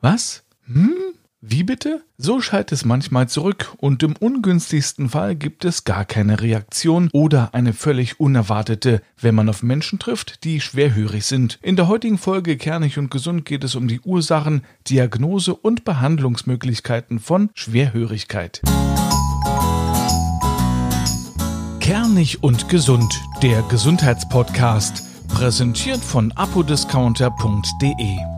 Was? Hm? Wie bitte? So schallt es manchmal zurück und im ungünstigsten Fall gibt es gar keine Reaktion oder eine völlig unerwartete, wenn man auf Menschen trifft, die schwerhörig sind. In der heutigen Folge Kernig und Gesund geht es um die Ursachen, Diagnose und Behandlungsmöglichkeiten von Schwerhörigkeit. Kernig und Gesund, der Gesundheitspodcast, präsentiert von apodiscounter.de.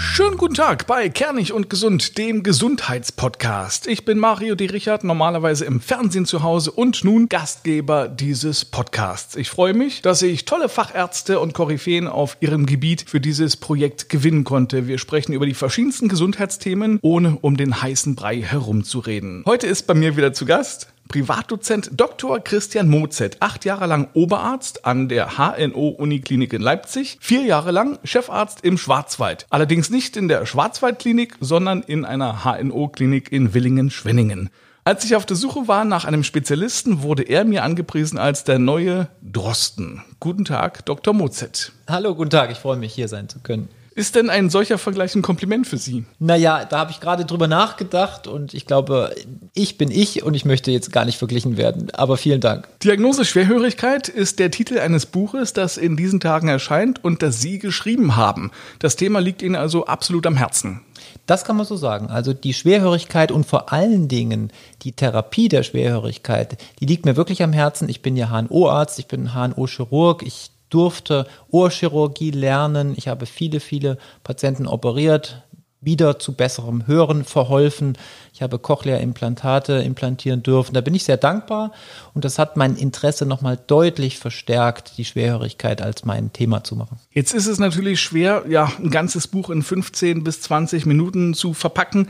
Schönen guten Tag bei Kernig und Gesund, dem Gesundheitspodcast. Ich bin Mario D. Richard, normalerweise im Fernsehen zu Hause und nun Gastgeber dieses Podcasts. Ich freue mich, dass ich tolle Fachärzte und Koryphäen auf ihrem Gebiet für dieses Projekt gewinnen konnte. Wir sprechen über die verschiedensten Gesundheitsthemen, ohne um den heißen Brei herumzureden. Heute ist bei mir wieder zu Gast Privatdozent Dr. Christian Mozet, acht Jahre lang Oberarzt an der HNO-Uniklinik in Leipzig, vier Jahre lang Chefarzt im Schwarzwald. Allerdings nicht in der Schwarzwaldklinik, sondern in einer HNO-Klinik in Willingen-Schwenningen. Als ich auf der Suche war nach einem Spezialisten, wurde er mir angepriesen als der neue Drosten. Guten Tag, Dr. Mozet. Hallo, guten Tag, ich freue mich, hier sein zu können. Ist denn ein solcher Vergleich ein Kompliment für Sie? Naja, da habe ich gerade drüber nachgedacht und ich glaube, ich bin ich und ich möchte jetzt gar nicht verglichen werden. Aber vielen Dank. Diagnose Schwerhörigkeit ist der Titel eines Buches, das in diesen Tagen erscheint und das Sie geschrieben haben. Das Thema liegt Ihnen also absolut am Herzen. Das kann man so sagen. Also die Schwerhörigkeit und vor allen Dingen die Therapie der Schwerhörigkeit, die liegt mir wirklich am Herzen. Ich bin ja HNO-Arzt, ich bin HNO-Chirurg, ich durfte Ohrchirurgie lernen. Ich habe viele, viele Patienten operiert, wieder zu besserem Hören verholfen. Ich habe Cochlea-Implantate implantieren dürfen. Da bin ich sehr dankbar und das hat mein Interesse nochmal deutlich verstärkt, die Schwerhörigkeit als mein Thema zu machen. Jetzt ist es natürlich schwer, ja, ein ganzes Buch in 15 bis 20 Minuten zu verpacken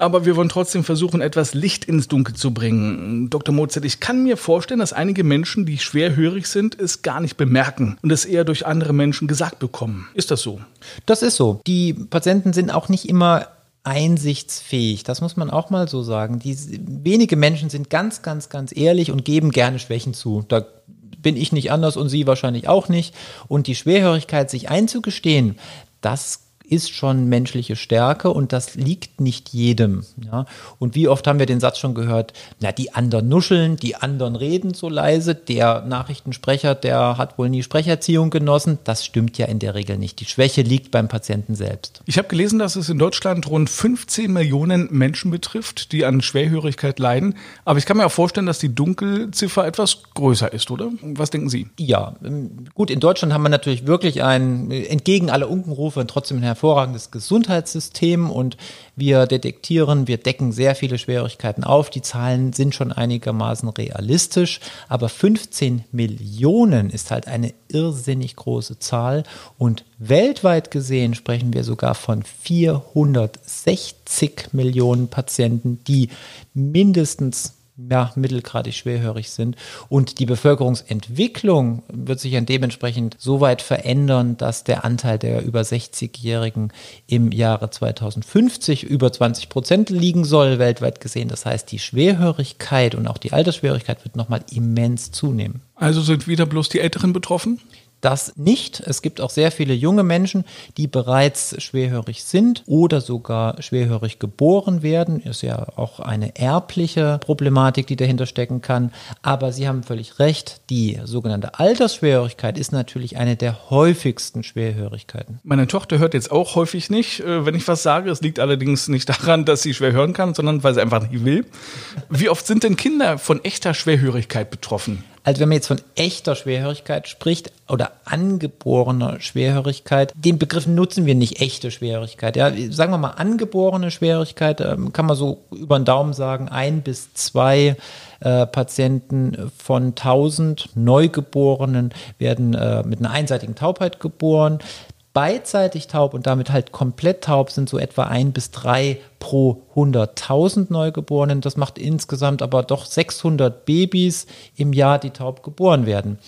aber wir wollen trotzdem versuchen, etwas Licht ins Dunkel zu bringen. Dr. Mozart, ich kann mir vorstellen, dass einige Menschen, die schwerhörig sind, es gar nicht bemerken und es eher durch andere Menschen gesagt bekommen. Ist das so? Das ist so. Die Patienten sind auch nicht immer einsichtsfähig. Das muss man auch mal so sagen. Die, wenige Menschen sind ganz, ganz, ganz ehrlich und geben gerne Schwächen zu. Da bin ich nicht anders und Sie wahrscheinlich auch nicht. Und die Schwerhörigkeit sich einzugestehen, das ist schon menschliche Stärke und das liegt nicht jedem. Ja? Und wie oft haben wir den Satz schon gehört, na, die anderen nuscheln, die anderen reden so leise, der Nachrichtensprecher, der hat wohl nie Sprecherziehung genossen. Das stimmt ja in der Regel nicht. Die Schwäche liegt beim Patienten selbst. Ich habe gelesen, dass es in Deutschland rund 15 Millionen Menschen betrifft, die an Schwerhörigkeit leiden. Aber ich kann mir auch vorstellen, dass die Dunkelziffer etwas größer ist, oder? Was denken Sie? Ja, ähm, gut, in Deutschland haben wir natürlich wirklich ein, entgegen aller Unkenrufe, trotzdem ein hervorragendes Gesundheitssystem und wir detektieren, wir decken sehr viele Schwierigkeiten auf. Die Zahlen sind schon einigermaßen realistisch, aber 15 Millionen ist halt eine irrsinnig große Zahl und weltweit gesehen sprechen wir sogar von 460 Millionen Patienten, die mindestens ja, mittelgradig schwerhörig sind. Und die Bevölkerungsentwicklung wird sich dann dementsprechend so weit verändern, dass der Anteil der über 60-Jährigen im Jahre 2050 über 20 Prozent liegen soll, weltweit gesehen. Das heißt, die Schwerhörigkeit und auch die Altersschwierigkeit wird nochmal immens zunehmen. Also sind wieder bloß die Älteren betroffen? Das nicht. Es gibt auch sehr viele junge Menschen, die bereits schwerhörig sind oder sogar schwerhörig geboren werden. Ist ja auch eine erbliche Problematik, die dahinter stecken kann. Aber Sie haben völlig recht. Die sogenannte Altersschwerhörigkeit ist natürlich eine der häufigsten Schwerhörigkeiten. Meine Tochter hört jetzt auch häufig nicht, äh, wenn ich was sage. Es liegt allerdings nicht daran, dass sie schwer hören kann, sondern weil sie einfach nicht will. Wie oft sind denn Kinder von echter Schwerhörigkeit betroffen? Also wenn man jetzt von echter Schwerhörigkeit spricht oder angeborener Schwerhörigkeit, den Begriff nutzen wir nicht echte Schwerhörigkeit. Ja, sagen wir mal angeborene Schwerhörigkeit, ähm, kann man so über den Daumen sagen, ein bis zwei äh, Patienten von 1000 Neugeborenen werden äh, mit einer einseitigen Taubheit geboren beidseitig taub und damit halt komplett taub sind so etwa ein bis drei pro 100.000 Neugeborenen. Das macht insgesamt aber doch 600 Babys im Jahr, die taub geboren werden.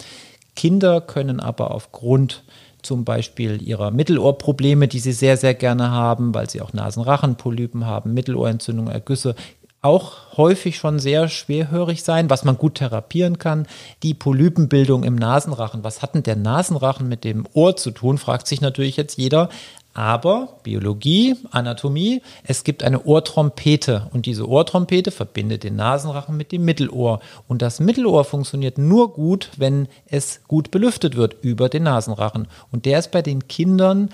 Kinder können aber aufgrund zum Beispiel ihrer Mittelohrprobleme, die sie sehr, sehr gerne haben, weil sie auch Nasenrachenpolypen haben, Mittelohrentzündung, Ergüsse, auch häufig schon sehr schwerhörig sein, was man gut therapieren kann. Die Polypenbildung im Nasenrachen. Was hat denn der Nasenrachen mit dem Ohr zu tun, fragt sich natürlich jetzt jeder. Aber Biologie, Anatomie, es gibt eine Ohrtrompete und diese Ohrtrompete verbindet den Nasenrachen mit dem Mittelohr. Und das Mittelohr funktioniert nur gut, wenn es gut belüftet wird über den Nasenrachen. Und der ist bei den Kindern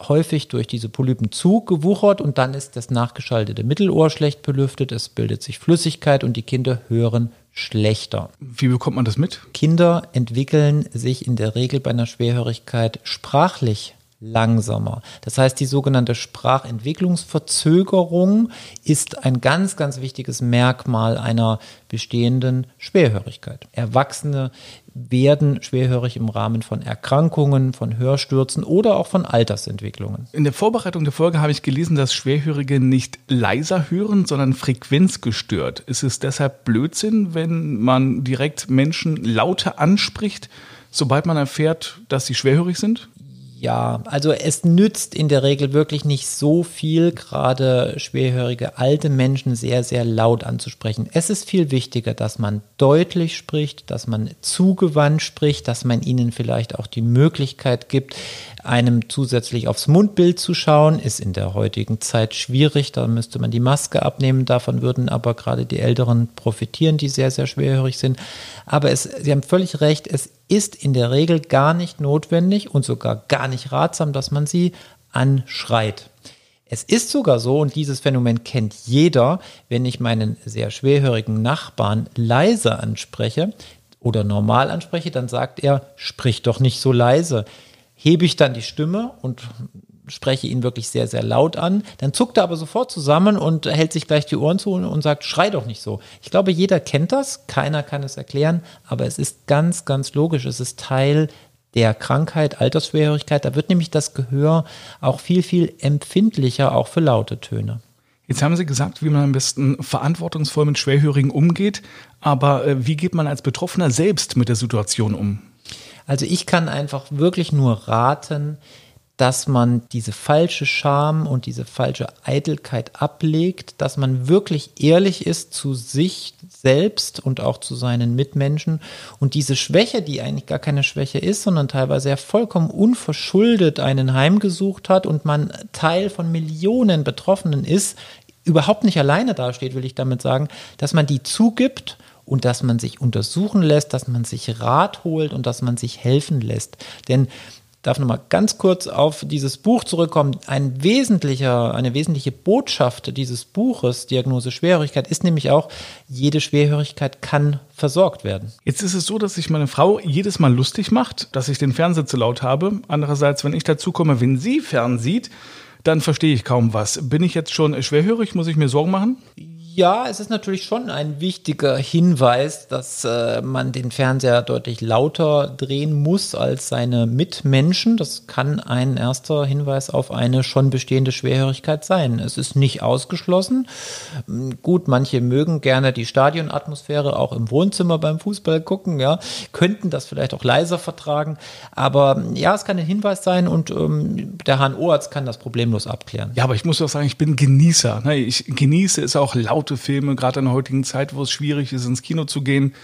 häufig durch diese Polypen zugewuchert und dann ist das nachgeschaltete Mittelohr schlecht belüftet, es bildet sich Flüssigkeit und die Kinder hören schlechter. Wie bekommt man das mit? Kinder entwickeln sich in der Regel bei einer Schwerhörigkeit sprachlich langsamer. Das heißt, die sogenannte Sprachentwicklungsverzögerung ist ein ganz, ganz wichtiges Merkmal einer bestehenden Schwerhörigkeit. Erwachsene werden schwerhörig im Rahmen von Erkrankungen, von Hörstürzen oder auch von Altersentwicklungen. In der Vorbereitung der Folge habe ich gelesen, dass Schwerhörige nicht leiser hören, sondern frequenzgestört. Ist es deshalb Blödsinn, wenn man direkt Menschen lauter anspricht, sobald man erfährt, dass sie schwerhörig sind? Ja, also es nützt in der Regel wirklich nicht so viel, gerade schwerhörige alte Menschen sehr, sehr laut anzusprechen. Es ist viel wichtiger, dass man deutlich spricht, dass man zugewandt spricht, dass man ihnen vielleicht auch die Möglichkeit gibt, einem zusätzlich aufs Mundbild zu schauen, ist in der heutigen Zeit schwierig. Da müsste man die Maske abnehmen. Davon würden aber gerade die Älteren profitieren, die sehr, sehr schwerhörig sind. Aber es, Sie haben völlig recht, es ist in der Regel gar nicht notwendig und sogar gar nicht ratsam, dass man sie anschreit. Es ist sogar so, und dieses Phänomen kennt jeder, wenn ich meinen sehr schwerhörigen Nachbarn leise anspreche oder normal anspreche, dann sagt er, sprich doch nicht so leise hebe ich dann die Stimme und spreche ihn wirklich sehr, sehr laut an. Dann zuckt er aber sofort zusammen und hält sich gleich die Ohren zu und sagt, schrei doch nicht so. Ich glaube, jeder kennt das, keiner kann es erklären, aber es ist ganz, ganz logisch. Es ist Teil der Krankheit, Altersschwerhörigkeit. Da wird nämlich das Gehör auch viel, viel empfindlicher, auch für laute Töne. Jetzt haben Sie gesagt, wie man am besten verantwortungsvoll mit Schwerhörigen umgeht. Aber äh, wie geht man als Betroffener selbst mit der Situation um? Also ich kann einfach wirklich nur raten, dass man diese falsche Scham und diese falsche Eitelkeit ablegt, dass man wirklich ehrlich ist zu sich selbst und auch zu seinen Mitmenschen und diese Schwäche, die eigentlich gar keine Schwäche ist, sondern teilweise ja vollkommen unverschuldet einen heimgesucht hat und man Teil von Millionen Betroffenen ist, überhaupt nicht alleine dasteht, will ich damit sagen, dass man die zugibt und dass man sich untersuchen lässt, dass man sich Rat holt und dass man sich helfen lässt. Denn darf nochmal ganz kurz auf dieses Buch zurückkommen. Ein wesentlicher, eine wesentliche Botschaft dieses Buches, Diagnose Schwerhörigkeit, ist nämlich auch, jede Schwerhörigkeit kann versorgt werden. Jetzt ist es so, dass sich meine Frau jedes Mal lustig macht, dass ich den Fernseher zu laut habe. Andererseits, wenn ich dazu komme, wenn sie fernsieht, dann verstehe ich kaum was. Bin ich jetzt schon schwerhörig? Muss ich mir Sorgen machen? Ja, es ist natürlich schon ein wichtiger Hinweis, dass äh, man den Fernseher deutlich lauter drehen muss als seine Mitmenschen. Das kann ein erster Hinweis auf eine schon bestehende Schwerhörigkeit sein. Es ist nicht ausgeschlossen. Hm, gut, manche mögen gerne die Stadionatmosphäre auch im Wohnzimmer beim Fußball gucken, ja, könnten das vielleicht auch leiser vertragen. Aber ja, es kann ein Hinweis sein und ähm, der HNO-Arzt kann das problemlos abklären. Ja, aber ich muss doch sagen, ich bin Genießer. Ne? Ich genieße es auch laut laute gerade in der heutigen Zeit, wo es schwierig ist, ins Kino zu gehen.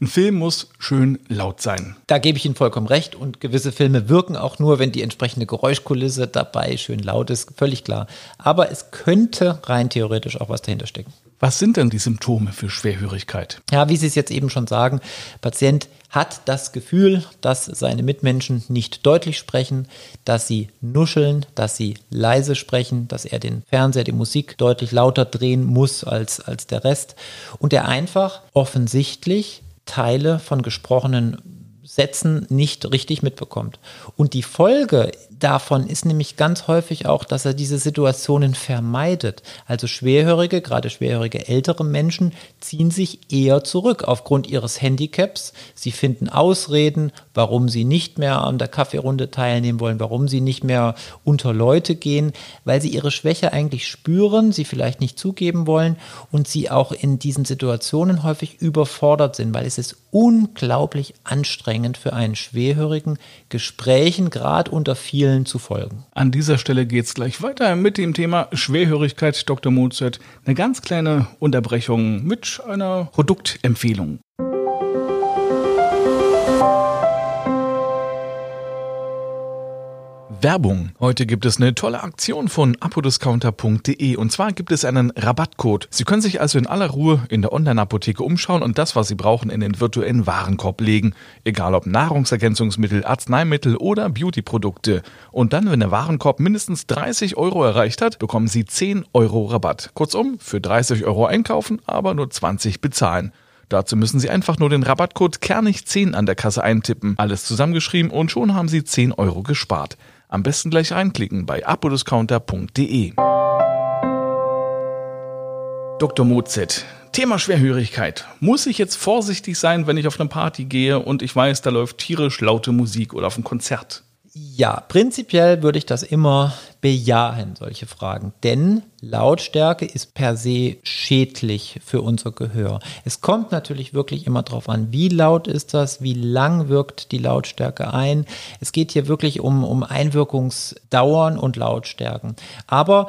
Ein Film muss schön laut sein. Da gebe ich Ihnen vollkommen recht. Und gewisse Filme wirken auch nur, wenn die entsprechende Geräuschkulisse dabei schön laut ist. Völlig klar. Aber es könnte rein theoretisch auch was dahinter stecken. Was sind denn die Symptome für Schwerhörigkeit? Ja, wie Sie es jetzt eben schon sagen, Patient hat das Gefühl, dass seine Mitmenschen nicht deutlich sprechen, dass sie nuscheln, dass sie leise sprechen, dass er den Fernseher, die Musik deutlich lauter drehen muss als, als der Rest und er einfach offensichtlich Teile von gesprochenen Sätzen nicht richtig mitbekommt. Und die Folge davon ist nämlich ganz häufig auch, dass er diese Situationen vermeidet. Also Schwerhörige, gerade schwerhörige ältere Menschen, ziehen sich eher zurück aufgrund ihres Handicaps. Sie finden Ausreden, warum sie nicht mehr an der Kaffeerunde teilnehmen wollen, warum sie nicht mehr unter Leute gehen, weil sie ihre Schwäche eigentlich spüren, sie vielleicht nicht zugeben wollen und sie auch in diesen Situationen häufig überfordert sind, weil es ist unglaublich anstrengend für einen Schwerhörigen, Gesprächen gerade unter vielen Zielen zu folgen. An dieser Stelle geht es gleich weiter mit dem Thema Schwerhörigkeit Dr. Mozart. Eine ganz kleine Unterbrechung mit einer Produktempfehlung. Werbung. Heute gibt es eine tolle Aktion von apodiscounter.de und zwar gibt es einen Rabattcode. Sie können sich also in aller Ruhe in der Online-Apotheke umschauen und das, was Sie brauchen, in den virtuellen Warenkorb legen. Egal ob Nahrungsergänzungsmittel, Arzneimittel oder Beautyprodukte. Und dann, wenn der Warenkorb mindestens 30 Euro erreicht hat, bekommen Sie 10 Euro Rabatt. Kurzum, für 30 Euro einkaufen, aber nur 20 bezahlen. Dazu müssen Sie einfach nur den Rabattcode Kernig10 an der Kasse eintippen. Alles zusammengeschrieben und schon haben Sie 10 Euro gespart. Am besten gleich reinklicken bei apodiscounter.de. Dr. Mozet. Thema Schwerhörigkeit. Muss ich jetzt vorsichtig sein, wenn ich auf eine Party gehe und ich weiß, da läuft tierisch laute Musik oder auf ein Konzert? Ja, prinzipiell würde ich das immer bejahen, solche Fragen. Denn Lautstärke ist per se schädlich für unser Gehör. Es kommt natürlich wirklich immer darauf an, wie laut ist das, wie lang wirkt die Lautstärke ein. Es geht hier wirklich um, um Einwirkungsdauern und Lautstärken. Aber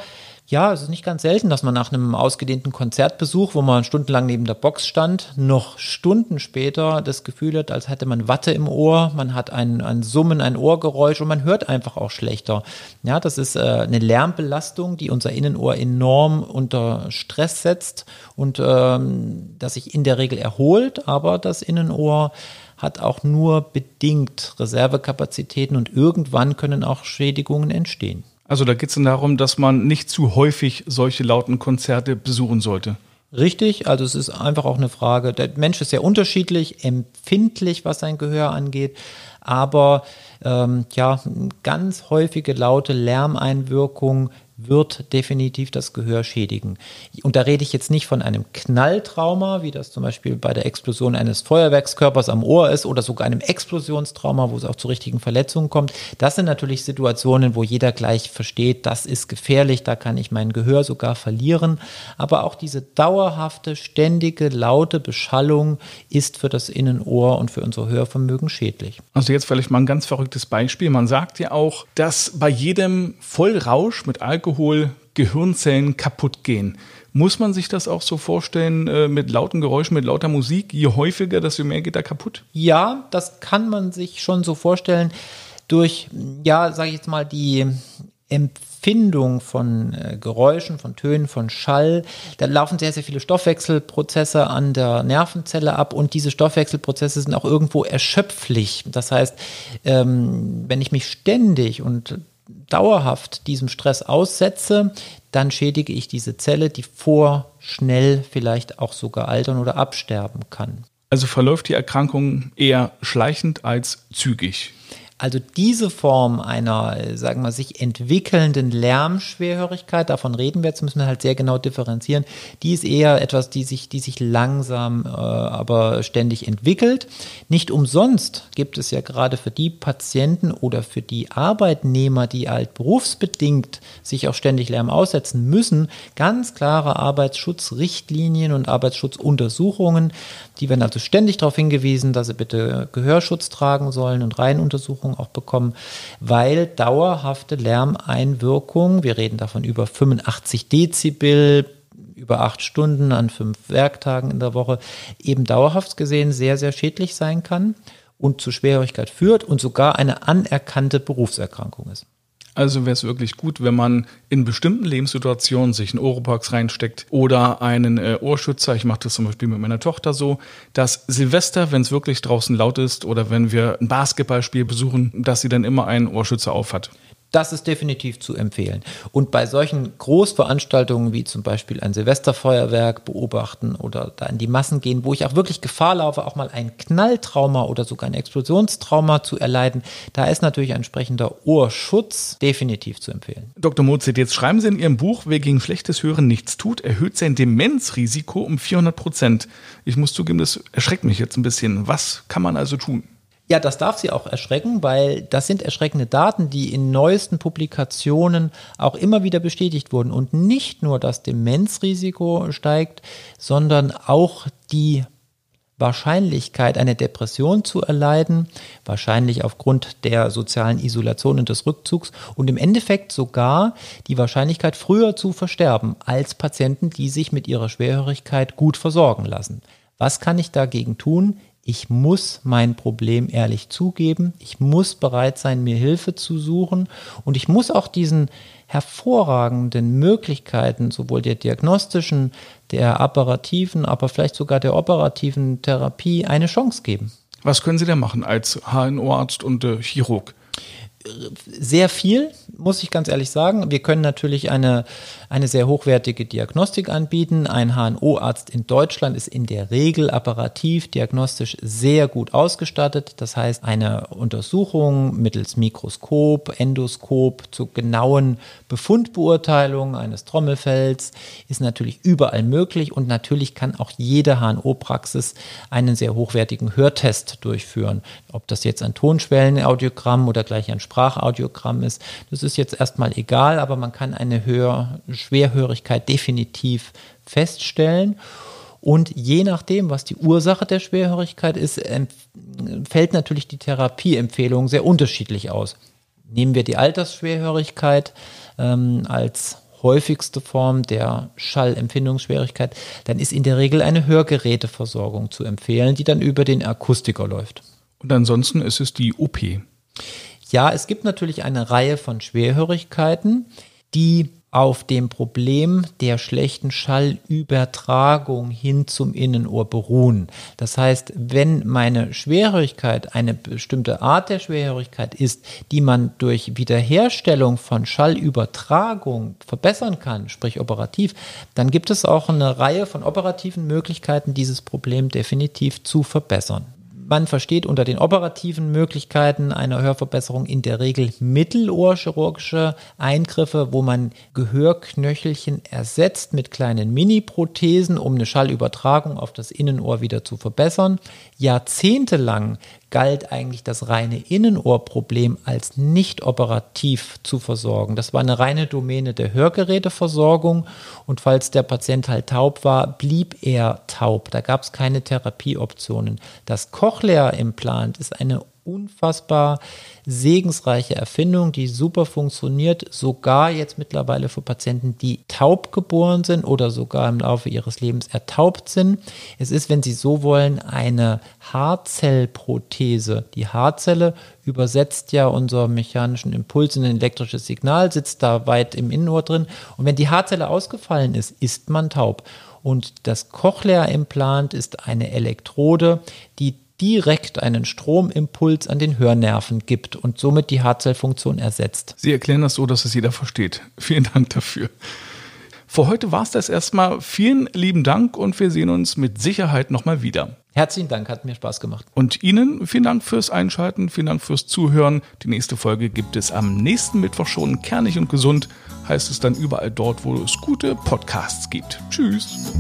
ja, es ist nicht ganz selten, dass man nach einem ausgedehnten Konzertbesuch, wo man stundenlang neben der Box stand, noch Stunden später das Gefühl hat, als hätte man Watte im Ohr, man hat ein, ein Summen, ein Ohrgeräusch und man hört einfach auch schlechter. Ja, das ist äh, eine Lärmbelastung, die unser Innenohr enorm unter Stress setzt und ähm, das sich in der Regel erholt, aber das Innenohr hat auch nur bedingt Reservekapazitäten und irgendwann können auch Schädigungen entstehen. Also da geht es darum, dass man nicht zu häufig solche lauten Konzerte besuchen sollte. Richtig, also es ist einfach auch eine Frage. Der Mensch ist sehr unterschiedlich, empfindlich, was sein Gehör angeht, aber ähm, ja, ganz häufige laute Lärmeinwirkung wird definitiv das Gehör schädigen. Und da rede ich jetzt nicht von einem Knalltrauma, wie das zum Beispiel bei der Explosion eines Feuerwerkskörpers am Ohr ist, oder sogar einem Explosionstrauma, wo es auch zu richtigen Verletzungen kommt. Das sind natürlich Situationen, wo jeder gleich versteht, das ist gefährlich, da kann ich mein Gehör sogar verlieren. Aber auch diese dauerhafte, ständige, laute Beschallung ist für das Innenohr und für unser Hörvermögen schädlich. Also jetzt vielleicht mal ein ganz verrücktes Beispiel. Man sagt ja auch, dass bei jedem Vollrausch mit Alkohol Alkohol Gehirnzellen kaputt gehen. Muss man sich das auch so vorstellen äh, mit lauten Geräuschen, mit lauter Musik? Je häufiger, desto mehr geht da kaputt? Ja, das kann man sich schon so vorstellen. Durch, ja, sage ich jetzt mal, die Empfindung von äh, Geräuschen, von Tönen, von Schall. Da laufen sehr, sehr viele Stoffwechselprozesse an der Nervenzelle ab und diese Stoffwechselprozesse sind auch irgendwo erschöpflich. Das heißt, ähm, wenn ich mich ständig und dauerhaft diesem Stress aussetze, dann schädige ich diese Zelle, die vorschnell vielleicht auch sogar altern oder absterben kann. Also verläuft die Erkrankung eher schleichend als zügig. Also diese Form einer, sagen wir, sich entwickelnden Lärmschwerhörigkeit, davon reden wir jetzt, müssen wir halt sehr genau differenzieren, die ist eher etwas, die sich, die sich langsam, äh, aber ständig entwickelt. Nicht umsonst gibt es ja gerade für die Patienten oder für die Arbeitnehmer, die halt berufsbedingt sich auch ständig Lärm aussetzen müssen, ganz klare Arbeitsschutzrichtlinien und Arbeitsschutzuntersuchungen. Die werden also ständig darauf hingewiesen, dass sie bitte Gehörschutz tragen sollen und Reihenuntersuchungen Untersuchung auch bekommen, weil dauerhafte Lärmeinwirkung, wir reden davon über 85 Dezibel, über acht Stunden an fünf Werktagen in der Woche, eben dauerhaft gesehen sehr, sehr schädlich sein kann und zu Schwerhörigkeit führt und sogar eine anerkannte Berufserkrankung ist. Also wäre es wirklich gut, wenn man in bestimmten Lebenssituationen sich einen Oropax reinsteckt oder einen äh, Ohrschützer. Ich mache das zum Beispiel mit meiner Tochter so, dass Silvester, wenn es wirklich draußen laut ist oder wenn wir ein Basketballspiel besuchen, dass sie dann immer einen Ohrschützer aufhat. Das ist definitiv zu empfehlen. Und bei solchen Großveranstaltungen wie zum Beispiel ein Silvesterfeuerwerk beobachten oder da in die Massen gehen, wo ich auch wirklich Gefahr laufe, auch mal ein Knalltrauma oder sogar ein Explosionstrauma zu erleiden, da ist natürlich ein entsprechender Ohrschutz definitiv zu empfehlen. Dr. Mozit, jetzt schreiben Sie in Ihrem Buch, wer gegen schlechtes Hören nichts tut, erhöht sein Demenzrisiko um 400 Prozent. Ich muss zugeben, das erschreckt mich jetzt ein bisschen. Was kann man also tun? Ja, das darf sie auch erschrecken, weil das sind erschreckende Daten, die in neuesten Publikationen auch immer wieder bestätigt wurden. Und nicht nur das Demenzrisiko steigt, sondern auch die Wahrscheinlichkeit, eine Depression zu erleiden, wahrscheinlich aufgrund der sozialen Isolation und des Rückzugs und im Endeffekt sogar die Wahrscheinlichkeit, früher zu versterben als Patienten, die sich mit ihrer Schwerhörigkeit gut versorgen lassen. Was kann ich dagegen tun? Ich muss mein Problem ehrlich zugeben. Ich muss bereit sein, mir Hilfe zu suchen. Und ich muss auch diesen hervorragenden Möglichkeiten, sowohl der diagnostischen, der apparativen, aber vielleicht sogar der operativen Therapie eine Chance geben. Was können Sie denn machen als HNO-Arzt und äh, Chirurg? sehr viel, muss ich ganz ehrlich sagen. Wir können natürlich eine, eine sehr hochwertige Diagnostik anbieten. Ein HNO-Arzt in Deutschland ist in der Regel apparativ, diagnostisch sehr gut ausgestattet. Das heißt, eine Untersuchung mittels Mikroskop, Endoskop zur genauen Befundbeurteilung eines Trommelfells ist natürlich überall möglich und natürlich kann auch jede HNO-Praxis einen sehr hochwertigen Hörtest durchführen. Ob das jetzt ein Tonschwellenaudiogramm oder gleich ein Sprachaudiogramm ist, das ist jetzt erstmal egal, aber man kann eine Hör Schwerhörigkeit definitiv feststellen. Und je nachdem, was die Ursache der Schwerhörigkeit ist, fällt natürlich die Therapieempfehlung sehr unterschiedlich aus. Nehmen wir die Altersschwerhörigkeit ähm, als häufigste Form der Schallempfindungsschwierigkeit, dann ist in der Regel eine Hörgeräteversorgung zu empfehlen, die dann über den Akustiker läuft. Und ansonsten ist es die OP. Ja, es gibt natürlich eine Reihe von Schwerhörigkeiten, die auf dem Problem der schlechten Schallübertragung hin zum Innenohr beruhen. Das heißt, wenn meine Schwerhörigkeit eine bestimmte Art der Schwerhörigkeit ist, die man durch Wiederherstellung von Schallübertragung verbessern kann, sprich operativ, dann gibt es auch eine Reihe von operativen Möglichkeiten, dieses Problem definitiv zu verbessern. Man versteht unter den operativen Möglichkeiten einer Hörverbesserung in der Regel mittelohrchirurgische Eingriffe, wo man Gehörknöchelchen ersetzt mit kleinen Mini-Prothesen, um eine Schallübertragung auf das Innenohr wieder zu verbessern. Jahrzehntelang galt eigentlich das reine Innenohrproblem als nicht operativ zu versorgen. Das war eine reine Domäne der Hörgeräteversorgung und falls der Patient halt taub war, blieb er taub. Da gab es keine Therapieoptionen. Das Cochlea-Implant ist eine unfassbar segensreiche Erfindung, die super funktioniert, sogar jetzt mittlerweile für Patienten, die taub geboren sind oder sogar im Laufe ihres Lebens ertaubt sind. Es ist, wenn Sie so wollen, eine Haarzellprothese. Die Haarzelle übersetzt ja unseren mechanischen Impuls in ein elektrisches Signal, sitzt da weit im Innenohr drin. Und wenn die Haarzelle ausgefallen ist, ist man taub. Und das Cochlea-Implant ist eine Elektrode, die direkt einen Stromimpuls an den Hörnerven gibt und somit die Haarzellfunktion ersetzt. Sie erklären das so, dass es jeder versteht. Vielen Dank dafür. Für heute war es das erstmal. Vielen lieben Dank und wir sehen uns mit Sicherheit nochmal wieder. Herzlichen Dank, hat mir Spaß gemacht. Und Ihnen vielen Dank fürs Einschalten, vielen Dank fürs Zuhören. Die nächste Folge gibt es am nächsten Mittwoch schon. Kernig und gesund heißt es dann überall dort, wo es gute Podcasts gibt. Tschüss.